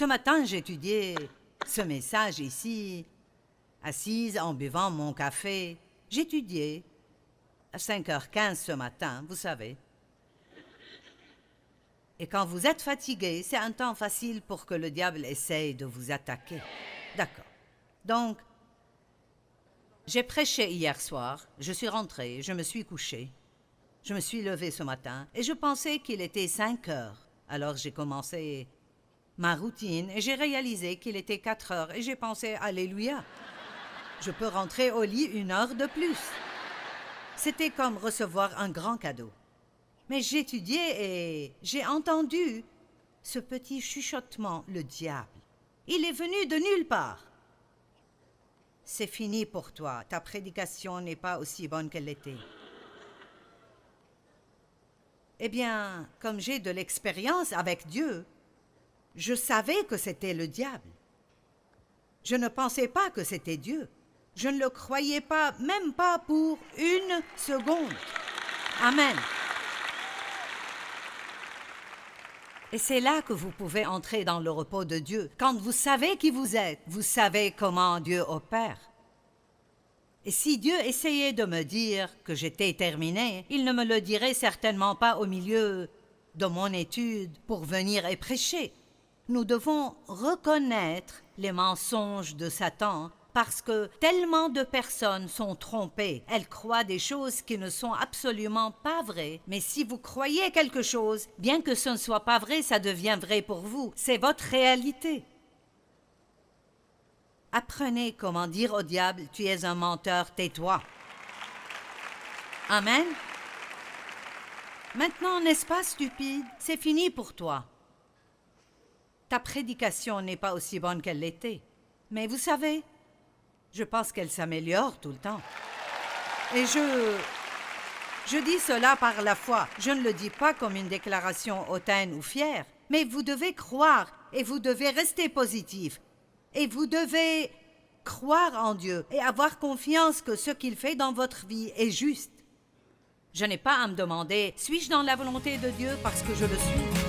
Ce matin, j'étudiais ce message ici, assise en buvant mon café. J'étudiais à 5h15 ce matin, vous savez. Et quand vous êtes fatigué, c'est un temps facile pour que le diable essaye de vous attaquer. D'accord. Donc, j'ai prêché hier soir, je suis rentré, je me suis couché. Je me suis levé ce matin et je pensais qu'il était 5 heures. Alors j'ai commencé ma routine j'ai réalisé qu'il était 4 heures et j'ai pensé Alléluia. Je peux rentrer au lit une heure de plus. C'était comme recevoir un grand cadeau. Mais j'étudiais et j'ai entendu ce petit chuchotement, le diable. Il est venu de nulle part. C'est fini pour toi, ta prédication n'est pas aussi bonne qu'elle l'était. Eh bien, comme j'ai de l'expérience avec Dieu, je savais que c'était le diable. Je ne pensais pas que c'était Dieu. Je ne le croyais pas, même pas pour une seconde. Amen. Et c'est là que vous pouvez entrer dans le repos de Dieu. Quand vous savez qui vous êtes, vous savez comment Dieu opère. Et si Dieu essayait de me dire que j'étais terminé, il ne me le dirait certainement pas au milieu de mon étude pour venir et prêcher. Nous devons reconnaître les mensonges de Satan parce que tellement de personnes sont trompées. Elles croient des choses qui ne sont absolument pas vraies. Mais si vous croyez quelque chose, bien que ce ne soit pas vrai, ça devient vrai pour vous. C'est votre réalité. Apprenez comment dire au diable, tu es un menteur, tais-toi. Amen. Maintenant, n'est-ce pas stupide? C'est fini pour toi. Ta prédication n'est pas aussi bonne qu'elle l'était. Mais vous savez, je pense qu'elle s'améliore tout le temps. Et je... Je dis cela par la foi. Je ne le dis pas comme une déclaration hautaine ou fière. Mais vous devez croire et vous devez rester positif. Et vous devez croire en Dieu et avoir confiance que ce qu'il fait dans votre vie est juste. Je n'ai pas à me demander, suis-je dans la volonté de Dieu parce que je le suis?